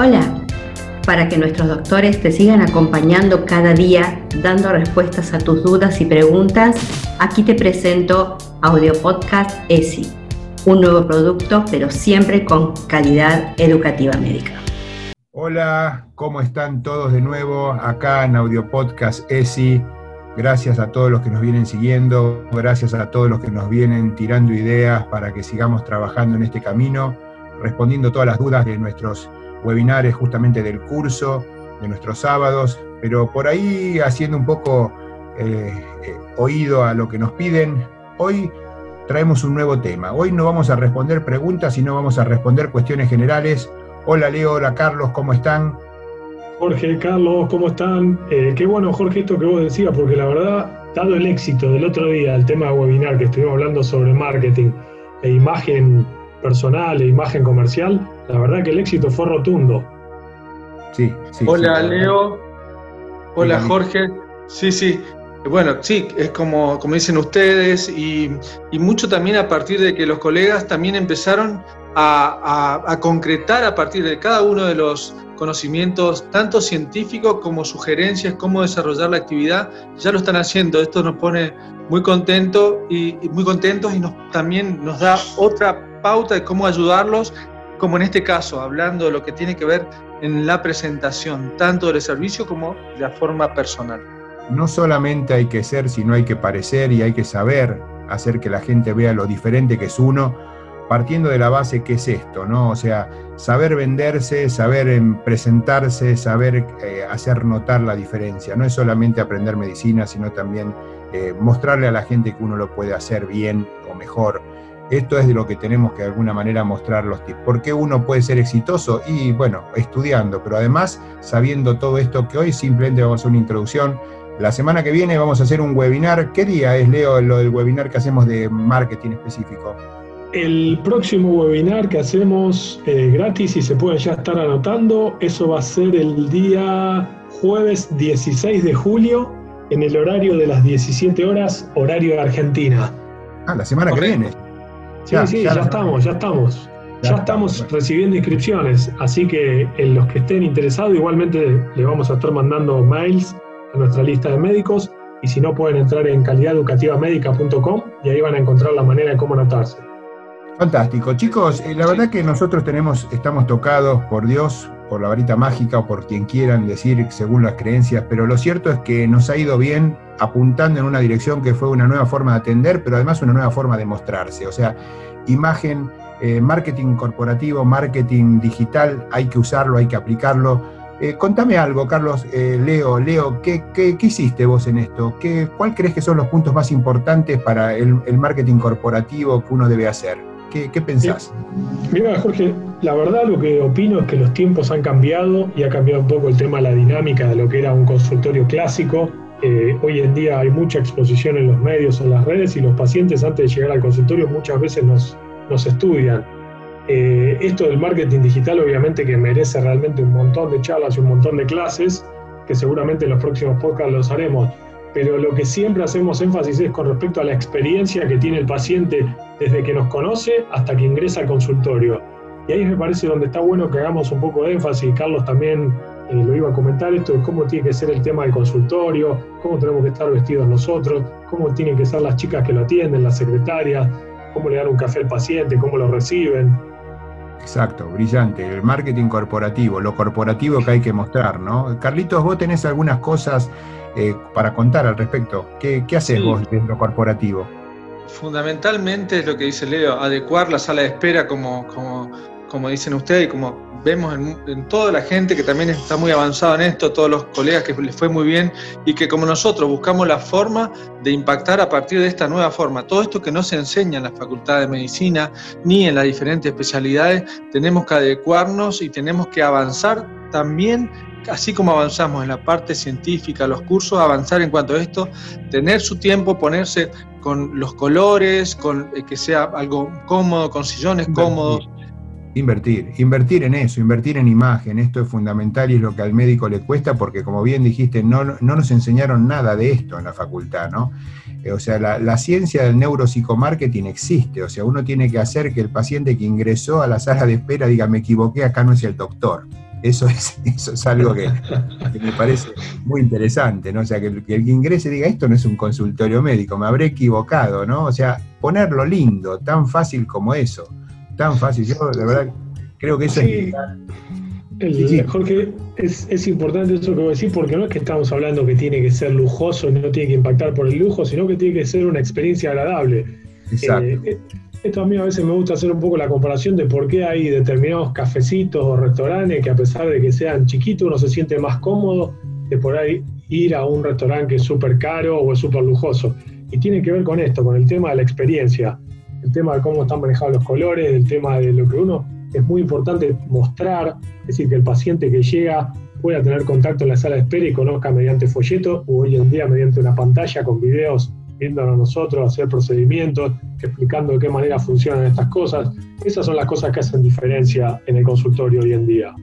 Hola, para que nuestros doctores te sigan acompañando cada día dando respuestas a tus dudas y preguntas, aquí te presento Audio Podcast ESI, un nuevo producto pero siempre con calidad educativa médica. Hola, ¿cómo están todos de nuevo acá en Audio Podcast ESI? Gracias a todos los que nos vienen siguiendo, gracias a todos los que nos vienen tirando ideas para que sigamos trabajando en este camino, respondiendo todas las dudas de nuestros webinares justamente del curso, de nuestros sábados, pero por ahí haciendo un poco eh, eh, oído a lo que nos piden, hoy traemos un nuevo tema. Hoy no vamos a responder preguntas, sino vamos a responder cuestiones generales. Hola Leo, hola Carlos, ¿cómo están? Jorge, Carlos, ¿cómo están? Eh, qué bueno, Jorge, esto que vos decías, porque la verdad, dado el éxito del otro día, el tema de webinar que estuvimos hablando sobre marketing e imagen personal e imagen comercial, la verdad que el éxito fue rotundo. Sí, sí. Hola Leo, hola Jorge. Sí, sí. Bueno, sí, es como, como dicen ustedes y, mucho también a partir de que los colegas también empezaron a, concretar a partir de cada uno de los conocimientos, tanto científicos como sugerencias, cómo desarrollar la actividad, ya lo están haciendo. Esto nos pone muy contentos y, muy contentos y nos, también nos da otra pauta de cómo ayudarlos, como en este caso, hablando de lo que tiene que ver en la presentación, tanto del servicio como de la forma personal. No solamente hay que ser, sino hay que parecer y hay que saber hacer que la gente vea lo diferente que es uno, partiendo de la base que es esto, ¿no? O sea, saber venderse, saber em, presentarse, saber eh, hacer notar la diferencia. No es solamente aprender medicina, sino también eh, mostrarle a la gente que uno lo puede hacer bien o mejor. Esto es de lo que tenemos que de alguna manera mostrar los tips. ¿Por qué uno puede ser exitoso? Y bueno, estudiando, pero además sabiendo todo esto que hoy simplemente vamos a hacer una introducción. La semana que viene vamos a hacer un webinar. ¿Qué día es, Leo, lo del webinar que hacemos de marketing específico? El próximo webinar que hacemos eh, gratis y se pueden ya estar anotando, eso va a ser el día jueves 16 de julio en el horario de las 17 horas, horario de Argentina. Ah, la semana que viene. Sí, sí, ya, estamos, ya estamos. Ya, estamos recibiendo inscripciones, así que en los que estén interesados, igualmente le vamos a estar mandando mails a nuestra lista de médicos y si no pueden entrar en calidadeducativamedica.com y ahí van a encontrar la manera de cómo anotarse. Fantástico. Chicos, eh, la verdad que nosotros tenemos, estamos tocados por Dios, por la varita mágica o por quien quieran decir según las creencias, pero lo cierto es que nos ha ido bien apuntando en una dirección que fue una nueva forma de atender, pero además una nueva forma de mostrarse. O sea, imagen, eh, marketing corporativo, marketing digital, hay que usarlo, hay que aplicarlo. Eh, contame algo, Carlos, Leo, Leo, ¿qué, ¿qué, hiciste vos en esto? ¿Qué, ¿Cuál crees que son los puntos más importantes para el marketing corporativo que uno debe hacer? ¿Qué, pensás? Mira, Jorge, la verdad lo que opino es que los tiempos han cambiado y ha cambiado un poco el tema, la dinámica de lo que era un consultorio clásico. Eh, hoy en día hay mucha exposición en los medios, en las redes y los pacientes antes de llegar al consultorio muchas veces nos, nos estudian. Eh, esto del marketing digital obviamente que merece realmente un montón de charlas y un montón de clases, que seguramente en los próximos podcasts los haremos pero lo que siempre hacemos énfasis es con respecto a la experiencia que tiene el paciente desde que nos conoce hasta que ingresa al consultorio. Y ahí me parece donde está bueno que hagamos un poco de énfasis, Carlos también eh, lo iba a comentar, esto de cómo tiene que ser el tema del consultorio, cómo tenemos que estar vestidos nosotros, cómo tienen que ser las chicas que lo atienden, las secretarias, cómo le dan un café al paciente, cómo lo reciben. Exacto, brillante. El marketing corporativo, lo corporativo que hay que mostrar, ¿no? Carlitos, vos tenés algunas cosas eh, para contar al respecto. ¿Qué, qué haces vos en lo corporativo? Fundamentalmente es lo que dice Leo, adecuar la sala de espera como, como, como dicen ustedes y como vemos en, toda la gente que también está muy avanzada en esto, todos los colegas que les fue muy bien y que como nosotros buscamos la forma de impactar a partir de esta nueva forma. Todo esto que no se enseña en la Facultad de Medicina ni en las diferentes especialidades, tenemos que adecuarnos y tenemos que avanzar también así como avanzamos en la parte científica, los cursos, avanzar en cuanto a esto, tener su tiempo, ponerse con los colores, con eh, que sea algo cómodo, con sillones cómodos. Invertir, invertir en eso, invertir en imagen, esto es fundamental y es lo que al médico le cuesta porque como bien dijiste, no, no nos enseñaron nada de esto en la facultad, ¿no? Eh, o sea, la, ciencia del neuropsicomarketing existe, o sea, uno tiene que hacer que el paciente que ingresó a la sala de espera diga, me equivoqué, acá no es el doctor. Eso es, eso es algo que, me parece muy interesante, ¿no? O sea, que, que el que ingrese diga, esto no es un consultorio médico, me habré equivocado, ¿no? O sea, ponerlo lindo, tan fácil como eso, tan fácil. Yo, de verdad, creo que eso es... El, Jorge, es, es, importante eso que voy a decir, porque no es que estamos hablando que tiene que ser lujoso, no tiene que impactar por el lujo, sino que tiene que ser una experiencia agradable. Exacto. Eh, esto a mí a veces me gusta hacer un poco la comparación de por qué hay determinados cafecitos o restaurantes que a pesar de que sean chiquitos uno se siente más cómodo de por ahí ir a un restaurante que es súper caro o es súper lujoso. Y tiene que ver con esto, con el tema de la experiencia, el tema de cómo están manejados los colores, el tema de lo que uno es muy importante mostrar, es decir, que el paciente que llega pueda tener contacto en la sala de espera y conozca mediante folleto o hoy en día mediante una pantalla con videos viéndonos a nosotros hacer procedimientos, explicando de qué manera funcionan estas cosas. Esas son las cosas que hacen diferencia en el consultorio hoy en día.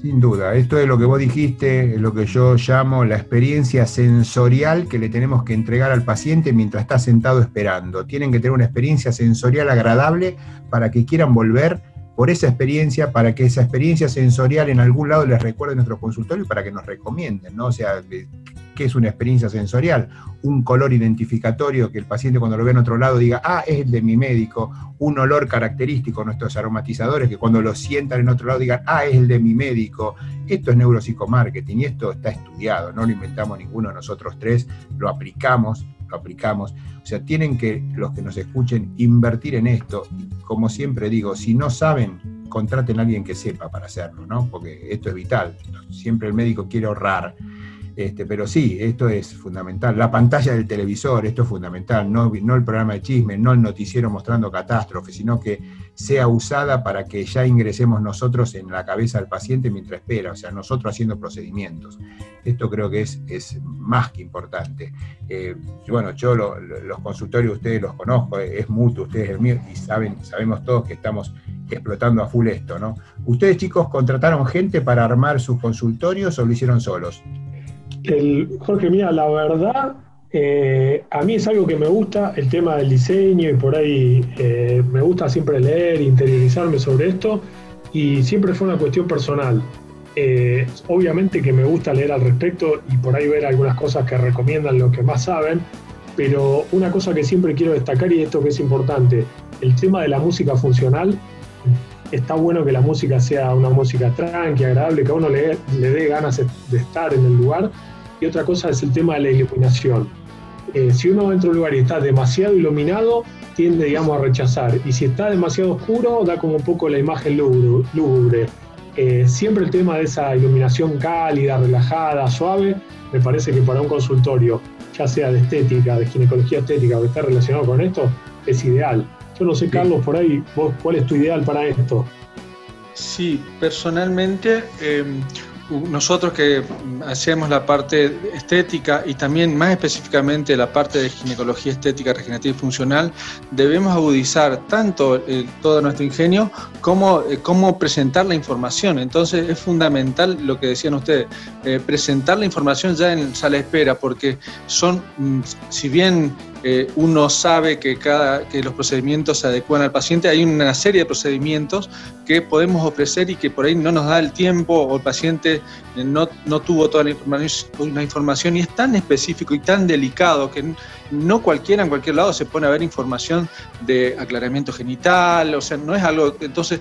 Sin duda, esto es lo que vos dijiste, es lo que yo llamo la experiencia sensorial que le tenemos que entregar al paciente mientras está sentado esperando. Tienen que tener una experiencia sensorial agradable para que quieran volver por esa experiencia, para que esa experiencia sensorial en algún lado les recuerde nuestro consultorio y para que nos recomienden, ¿no? O sea, ¿qué es una experiencia sensorial? Un color identificatorio que el paciente cuando lo ve en otro lado diga, ah, es el de mi médico, un olor característico, nuestros aromatizadores que cuando lo sientan en otro lado digan, ah, es el de mi médico. Esto es neuropsicomarketing y esto está estudiado, no lo inventamos ninguno de nosotros tres, lo aplicamos lo aplicamos. O sea, tienen que los que nos escuchen invertir en esto. como siempre digo, si no saben, contraten a alguien que sepa para hacerlo, ¿no? Porque esto es vital. Siempre el médico quiere ahorrar. Este, pero sí, esto es fundamental. La pantalla del televisor, esto es fundamental. No, el programa de chisme, no el noticiero mostrando catástrofes, sino que sea usada para que ya ingresemos nosotros en la cabeza del paciente mientras espera, o sea, nosotros haciendo procedimientos. Esto creo que es, más que importante. Eh, bueno, yo los consultorios ustedes los conozco, es mutuo, ustedes el mío, y saben, sabemos todos que estamos explotando a full esto, ¿no? ¿Ustedes chicos contrataron gente para armar sus consultorios o lo hicieron solos? Jorge, mira, la verdad, eh, a mí es algo que me gusta, el tema del diseño y por ahí eh, me gusta siempre leer, interiorizarme sobre esto y siempre fue una cuestión personal. Eh, obviamente que me gusta leer al respecto y por ahí ver algunas cosas que recomiendan los que más saben, pero una cosa que siempre quiero destacar y esto que es importante, el tema de la música funcional, está bueno que la música sea una música tranqui, agradable, que a uno le, le dé ganas de estar en el lugar, y otra cosa es el tema de la iluminación. Eh, si uno entra a un lugar y está demasiado iluminado, tiende, digamos, a rechazar. Y si está demasiado oscuro, da como un poco la imagen lúgubre. Eh, siempre el tema de esa iluminación cálida, relajada, suave, me parece que para un consultorio, ya sea de estética, de ginecología estética o que esté relacionado con esto, es ideal. Yo no sé, Carlos, por ahí, vos, ¿cuál es tu ideal para esto? Sí, personalmente, em, nosotros que hacemos la parte estética y también más específicamente la parte de ginecología estética, regenerativa y funcional, debemos agudizar tanto eh, todo nuestro ingenio como eh, cómo presentar la información. Entonces es fundamental lo que decían ustedes, eh, presentar la información ya en sala de espera, porque son, mm, si bien eh, uno sabe que, cada, que los procedimientos se adecuan al paciente, hay una serie de procedimientos que podemos ofrecer y que por ahí no nos da el tiempo o el paciente eh, no, no tuvo toda la información, y es tan específico y tan delicado que no cualquiera en cualquier lado se pone a ver información de aclaramiento genital, o sea, no es algo, entonces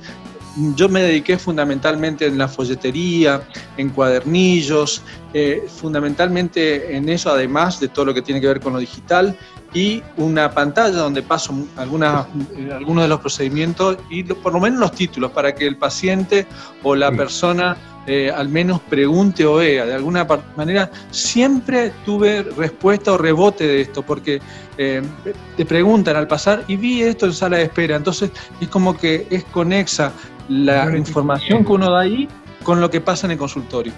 yo me dediqué fundamentalmente en la folletería, en cuadernillos, eh, fundamentalmente en eso, además de todo lo que tiene que ver con lo digital, y una pantalla donde paso algunas, eh, algunos de los procedimientos y por lo menos los títulos para que el paciente o la persona eh, al menos pregunte o vea. De alguna manera siempre tuve respuesta o rebote de esto, porque te preguntan al pasar y vi esto en sala de espera. Entonces es como que es conexa la información que uno da ahí con lo que pasa en el consultorio.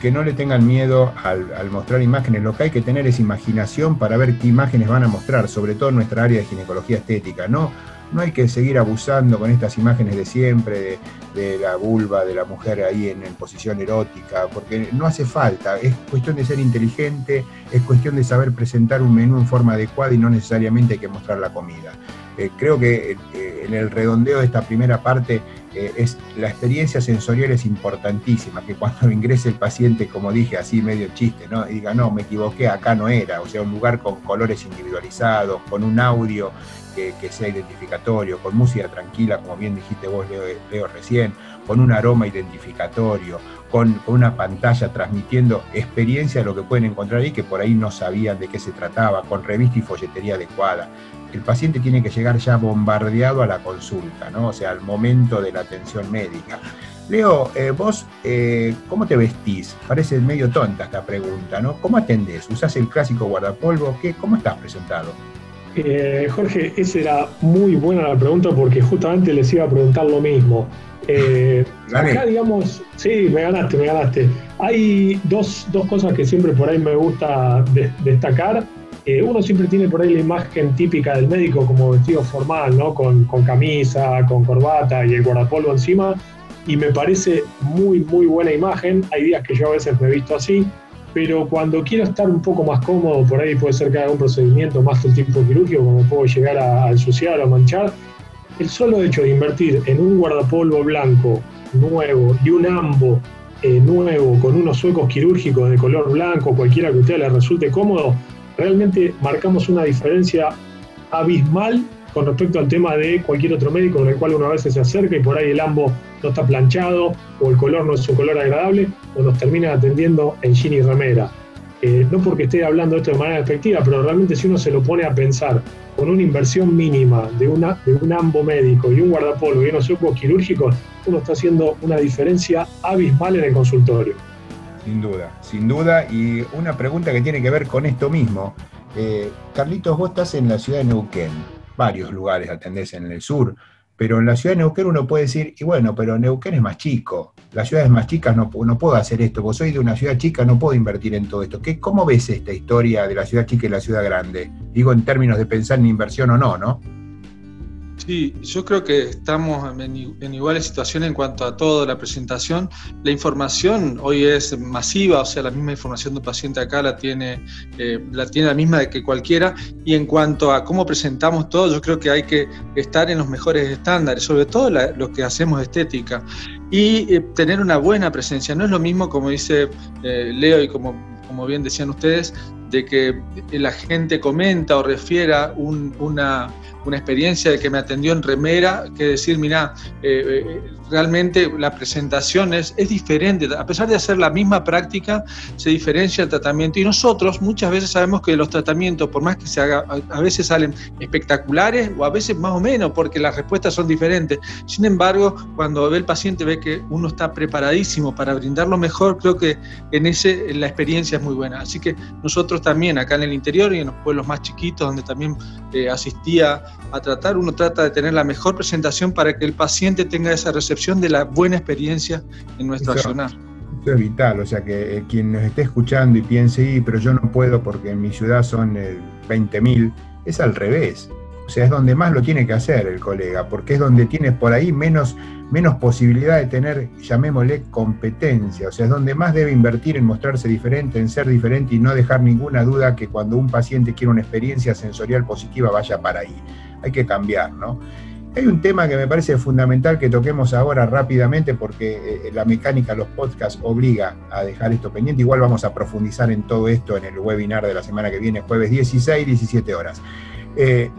Que no le tengan miedo al, mostrar imágenes, lo que hay que tener es imaginación para ver qué imágenes van a mostrar, sobre todo en nuestra área de ginecología estética. No, no hay que seguir abusando con estas imágenes de siempre, de, la vulva, de la mujer ahí en, posición erótica, porque no hace falta, es cuestión de ser inteligente, es cuestión de saber presentar un menú en forma adecuada y no necesariamente hay que mostrar la comida. Eh, creo que eh, en el redondeo de esta primera parte eh, es, la experiencia sensorial es importantísima, que cuando ingrese el paciente, como dije, así medio chiste, ¿no? y diga, no, me equivoqué, acá no era, o sea, un lugar con colores individualizados, con un audio que, sea identificatorio, con música tranquila, como bien dijiste vos, Leo, recién, con un aroma identificatorio, con, una pantalla transmitiendo experiencia de lo que pueden encontrar ahí, que por ahí no sabían de qué se trataba, con revista y folletería adecuada el paciente tiene que llegar ya bombardeado a la consulta, ¿no? O sea, al momento de la atención médica. Leo, eh, vos, eh, ¿cómo te vestís? Parece medio tonta esta pregunta, ¿no? ¿Cómo atendés? ¿Usás el clásico guardapolvo? ¿Qué, ¿Cómo estás presentado? Eh, Jorge, esa era muy buena la pregunta porque justamente les iba a preguntar lo mismo. acá, digamos, sí, me ganaste, me ganaste. Hay dos, cosas que siempre por ahí me gusta destacar. Eh, uno siempre tiene por ahí la imagen típica del médico como vestido formal, ¿no? Con, camisa, con corbata y el guardapolvo encima, y me parece muy, muy buena imagen. Hay días que yo a veces me he visto así, pero cuando quiero estar un poco más cómodo, por ahí puede ser que haga un procedimiento más del tipo quirúrgico, como puedo llegar a, ensuciar o manchar, el solo hecho de invertir en un guardapolvo blanco nuevo y un ambo eh, nuevo con unos suecos quirúrgicos de color blanco, cualquiera que a usted le resulte cómodo, realmente marcamos una diferencia abismal con respecto al tema de cualquier otro médico con el cual uno a veces se acerca y por ahí el ambo no está planchado o el color no es un color agradable o nos termina atendiendo en jean y remera. Eh, no porque esté hablando esto de manera efectiva, pero realmente si uno se lo pone a pensar con una inversión mínima de, una, de un ambo médico y un guardapolvo y unos ojos quirúrgicos, uno está haciendo una diferencia abismal en el consultorio. Sin duda, sin duda. Y una pregunta que tiene que ver con esto mismo. Eh, Carlitos, vos estás en la ciudad de Neuquén, varios lugares atendés en el sur, pero en la ciudad de Neuquén uno puede decir, y bueno, pero Neuquén es más chico, las ciudades más chicas no, no puedo hacer esto, vos soy de una ciudad chica, no puedo invertir en todo esto. ¿Qué, ¿Cómo ves esta historia de la ciudad chica y la ciudad grande? Digo en términos de pensar en inversión o no, ¿no? Sí, yo creo que estamos en, igual situación en cuanto a toda la presentación. La información hoy es masiva, o sea, la misma información de un paciente acá la tiene, eh, la tiene la misma que cualquiera. Y en cuanto a cómo presentamos todo, yo creo que hay que estar en los mejores estándares, sobre todo lo que hacemos estética. Y eh, tener una buena presencia. No es lo mismo, como dice eh, Leo y como, como bien decían ustedes, de que la gente comenta o refiera una una experiencia de que me atendió en remera, que decir, mira, eh, eh, realmente la presentación es, diferente, a pesar de hacer la misma práctica, se diferencia el tratamiento. Y nosotros muchas veces sabemos que los tratamientos, por más que se haga, a veces salen espectaculares o a veces más o menos, porque las respuestas son diferentes. Sin embargo, cuando ve el paciente ve que uno está preparadísimo para brindarlo mejor, creo que en ese la experiencia es muy buena. Así que nosotros también acá en el interior y en los pueblos más chiquitos, donde también eh, asistía a tratar, uno trata de tener la mejor presentación para que el paciente tenga esa recepción de la buena experiencia en nuestro accionar. Eso es vital, o sea que eh, quien nos esté escuchando y piense, pero yo no puedo porque en mi ciudad son 20.000, eh, es al revés. O sea, es donde más lo tiene que hacer el colega, porque es donde tienes por ahí menos, menos posibilidad de tener, llamémosle, competencia. O sea, es donde más debe invertir en mostrarse diferente, en ser diferente y no dejar ninguna duda que cuando un paciente quiere una experiencia sensorial positiva vaya para ahí hay que cambiar, ¿no? Hay un tema que me parece fundamental que toquemos ahora rápidamente porque eh, la mecánica, los podcasts obliga a dejar esto pendiente. Igual vamos a profundizar en todo esto en el webinar de la semana que viene, jueves 16, 17 horas. Eh,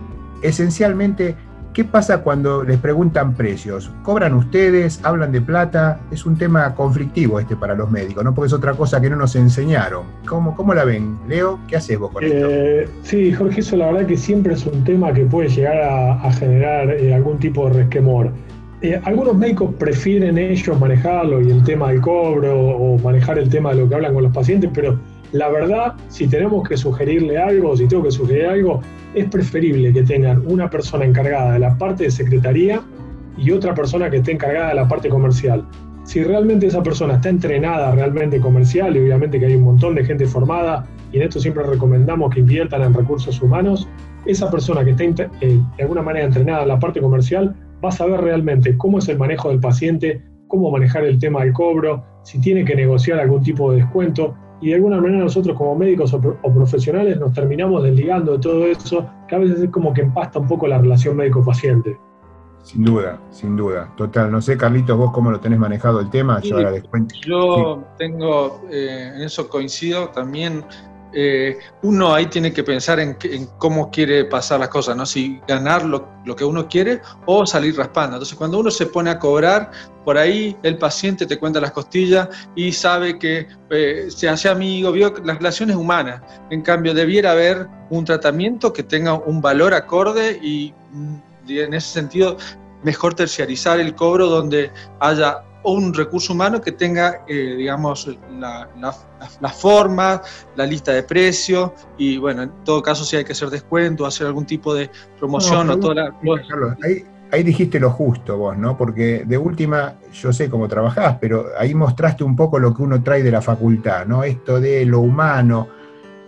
esencialmente, ¿Qué pasa cuando les preguntan precios? ¿Cobran ustedes? ¿Hablan de plata? Es un tema conflictivo este para los médicos, ¿no? Porque es otra cosa que no nos enseñaron. ¿Cómo, cómo la ven? Leo, ¿qué haces vos con esto? Eh, sí, Jorge, eso la verdad que siempre es un tema que puede llegar a, generar eh, algún tipo de resquemor. Eh, algunos médicos prefieren ellos manejarlo y el tema del cobro o manejar el tema de lo que hablan con los pacientes, pero la verdad, si tenemos que sugerirle algo, si tengo que sugerir algo, es preferible que tengan una persona encargada de la parte de secretaría y otra persona que esté encargada de la parte comercial. Si realmente esa persona está entrenada realmente comercial, y obviamente que hay un montón de gente formada, y en esto siempre recomendamos que inviertan en recursos humanos, esa persona que está eh, de alguna manera entrenada en la parte comercial va a saber realmente cómo es el manejo del paciente, cómo manejar el tema del cobro, si tiene que negociar algún tipo de descuento, y de alguna manera nosotros como médicos o, profesionales nos terminamos desligando de todo eso, que a veces es como que empasta un poco la relación médico-paciente. Sin duda, sin duda, total. No sé, Carlitos, vos cómo lo tenés manejado el tema. yo ahora Yo tengo, eh, en eso coincido también. Eh, uno ahí tiene que pensar en, cómo quiere pasar las cosas, ¿no? Si ganar lo, que uno quiere o salir raspando. Entonces, cuando uno se pone a cobrar, por ahí el paciente te cuenta las costillas y sabe que eh, se hace amigo, vio las relaciones humanas. En cambio, debiera haber un tratamiento que tenga un valor acorde y mm, en ese sentido mejor terciarizar el cobro donde haya un recurso humano que tenga, eh, digamos, la, la, forma, la lista de precios y, bueno, en todo caso, si hay que hacer descuento, hacer algún tipo de promoción o toda la... ahí, ahí, dijiste lo justo vos, ¿no? Porque de última, yo sé cómo trabajás, pero ahí mostraste un poco lo que uno trae de la facultad, ¿no? Esto de lo humano,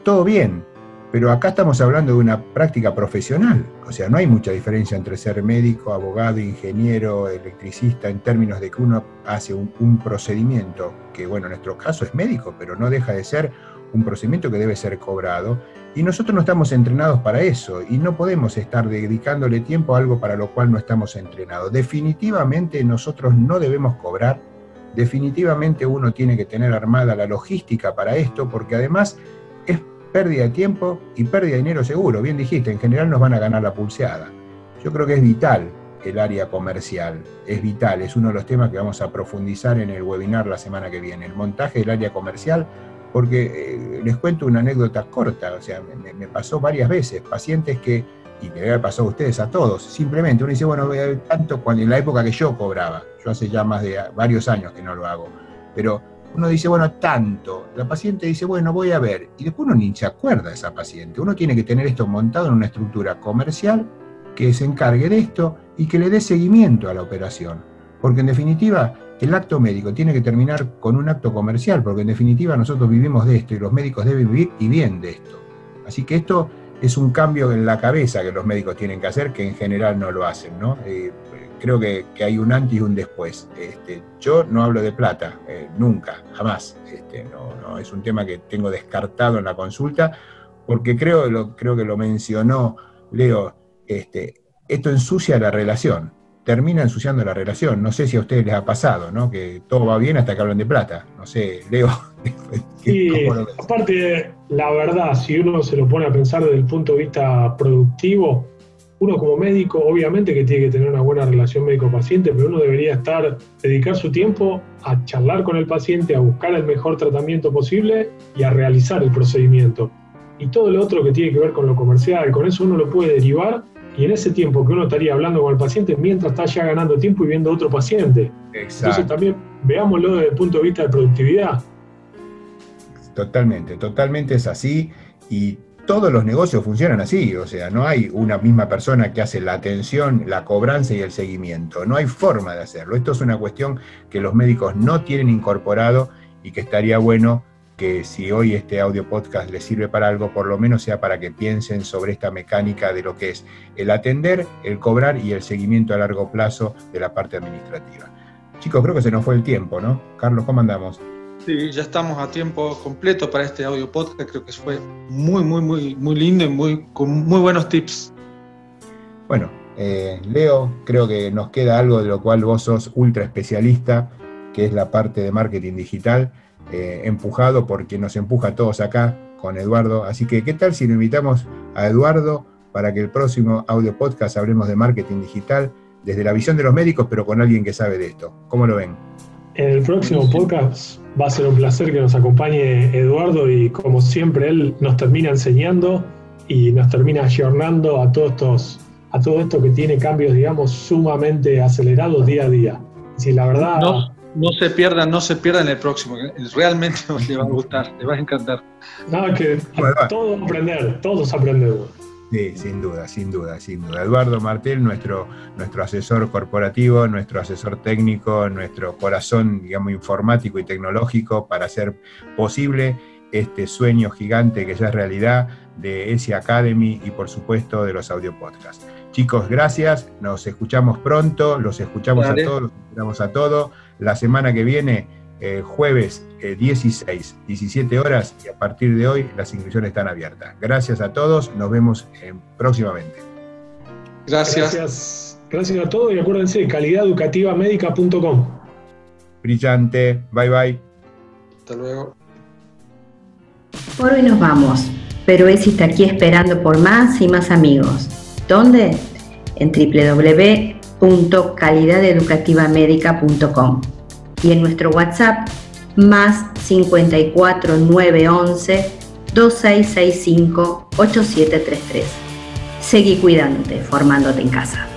todo bien, pero acá estamos hablando de una práctica profesional, o sea, no hay mucha diferencia entre ser médico, abogado, ingeniero, electricista, en términos de que uno hace un, procedimiento, que bueno, en nuestro caso es médico, pero no deja de ser un procedimiento que debe ser cobrado, y nosotros no estamos entrenados para eso, y no podemos estar dedicándole tiempo a algo para lo cual no estamos entrenados. Definitivamente nosotros no debemos cobrar, definitivamente uno tiene que tener armada la logística para esto, porque además pérdida de tiempo y pérdida de dinero seguro. Bien dijiste, en general nos van a ganar la pulseada. Yo creo que es vital el área comercial, es vital, es uno de los temas que vamos a profundizar en el webinar la semana que viene, el montaje del área comercial, porque eh, les cuento una anécdota corta, o sea, me, pasó varias veces, pacientes que, y me había pasado a ustedes a todos, simplemente uno dice, bueno, tanto cuando en la época que yo cobraba, yo hace ya más de varios años que no lo hago, pero uno dice, bueno, tanto. La paciente dice, bueno, voy a ver. Y después uno ni se acuerda de esa paciente. Uno tiene que tener esto montado en una estructura comercial que se encargue de esto y que le dé seguimiento a la operación. Porque en definitiva, el acto médico tiene que terminar con un acto comercial, porque en definitiva nosotros vivimos de esto y los médicos deben vivir y bien de esto. Así que esto es un cambio en la cabeza que los médicos tienen que hacer, que en general no lo hacen, ¿no? Eh, creo que, hay un antes y un después. Este, yo no hablo de plata, eh, nunca, jamás. Este, no, es un tema que tengo descartado en la consulta, porque creo, lo, creo que lo mencionó Leo, este, esto ensucia la relación, termina ensuciando la relación. No sé si a ustedes les ha pasado, ¿no? Que todo va bien hasta que hablan de plata. No sé, Leo. Sí, aparte, la verdad, si uno se lo pone a pensar desde el punto de vista productivo, uno como médico, obviamente que tiene que tener una buena relación médico-paciente, pero uno debería estar, dedicar su tiempo a charlar con el paciente, a buscar el mejor tratamiento posible y a realizar el procedimiento. Y todo lo otro que tiene que ver con lo comercial, con eso uno lo puede derivar y en ese tiempo que uno estaría hablando con el paciente mientras está ya ganando tiempo y viendo otro paciente. Entonces también veámoslo desde el punto de vista de productividad. Totalmente, totalmente es así y todos los negocios funcionan así, o sea, no hay una misma persona que hace la atención, la cobranza y el seguimiento, no hay forma de hacerlo. Esto es una cuestión que los médicos no tienen incorporado y que estaría bueno que si hoy este audio podcast les sirve para algo, por lo menos sea para que piensen sobre esta mecánica de lo que es el atender, el cobrar y el seguimiento a largo plazo de la parte administrativa. Chicos, creo que se nos fue el tiempo, ¿no? Carlos, ¿cómo andamos? Sí, ya estamos a tiempo completo para este audio podcast. Creo que fue muy, muy, muy, muy lindo y muy, con muy buenos tips. Bueno, eh, Leo, creo que nos queda algo de lo cual vos sos ultra especialista, que es la parte de marketing digital, eh, empujado porque nos empuja a todos acá con Eduardo. Así que, ¿qué tal si lo invitamos a Eduardo para que el próximo audio podcast hablemos de marketing digital desde la visión de los médicos, pero con alguien que sabe de esto? ¿Cómo lo ven? En el próximo podcast va a ser un placer que nos acompañe Eduardo y como siempre él nos termina enseñando y nos termina ayornando a todos estos a todo esto que tiene cambios digamos sumamente acelerados día a día. Si la verdad no, no se pierdan, no se pierdan el próximo, realmente les va a gustar, les va a encantar. No, que todos aprender, todos aprendemos. Sí, sin duda, sin duda, sin duda. Eduardo Martel, nuestro, nuestro asesor corporativo, nuestro asesor técnico, nuestro corazón, digamos, informático y tecnológico para hacer posible este sueño gigante que ya es realidad de ESI Academy y por supuesto de los audio podcasts. Chicos, gracias, nos escuchamos pronto, los escuchamos a todos, los escuchamos a todos. La semana que viene eh, jueves 16, eh, 17 horas y a partir de hoy las inscripciones están abiertas. Gracias a todos, nos vemos próximamente. Gracias. Gracias a todos y acuérdense, calidadeducativamedica.com. Brillante, bye bye. Hasta luego. Por hoy nos vamos, pero Esi está aquí esperando por más y más amigos. ¿Dónde? En www.calidadeducativamedica.com y en nuestro WhatsApp más 54 911 2665 8733. Seguí cuidándote, formándote en casa.